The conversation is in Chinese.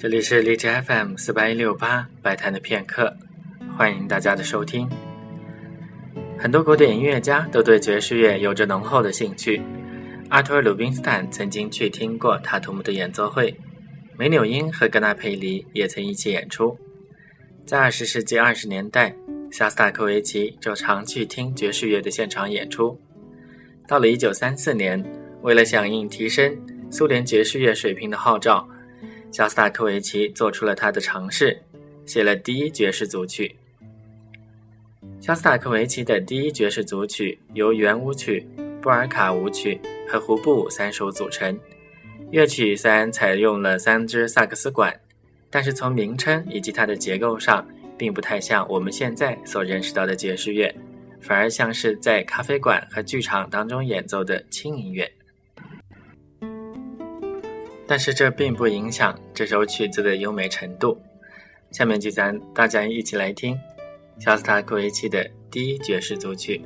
这里是荔枝 FM 四八一六八白谈的片刻，欢迎大家的收听。很多古典音乐家都对爵士乐有着浓厚的兴趣。阿托尔·鲁宾斯坦曾经去听过塔图姆的演奏会，梅纽因和格纳佩里也曾一起演出。在二十世纪二十年代，萨斯塔科维奇就常去听爵士乐的现场演出。到了一九三四年，为了响应提升苏联爵士乐水平的号召。肖斯塔科维奇做出了他的尝试，写了第一爵士组曲。肖斯塔科维奇的第一爵士组曲由圆舞曲、布尔卡舞曲和胡布舞三首组成。乐曲虽然采用了三支萨克斯管，但是从名称以及它的结构上，并不太像我们现在所认识到的爵士乐，反而像是在咖啡馆和剧场当中演奏的轻音乐。但是这并不影响这首曲子的优美程度。下面就咱大家一起来听肖斯塔科维奇的第一爵士组曲。